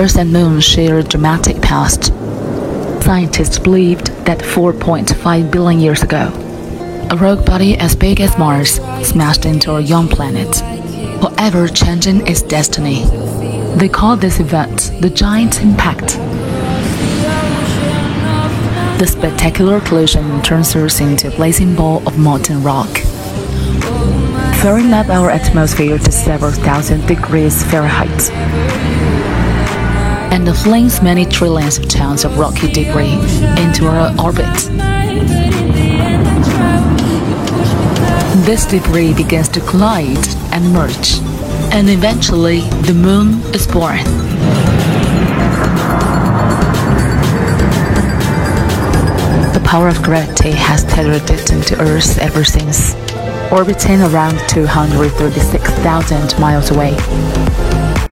Earth and Moon share a dramatic past. Scientists believed that 4.5 billion years ago, a rogue body as big as Mars smashed into a young planet, forever changing its destiny. They call this event the Giant Impact. The spectacular collision turns Earth into a blazing ball of molten rock, firing up our atmosphere to several thousand degrees Fahrenheit, and flings many trillions of tons of rocky debris into our orbit. This debris begins to collide and merge, and eventually the moon is born. The power of gravity has tethered it into Earth ever since, orbiting around 236,000 miles away.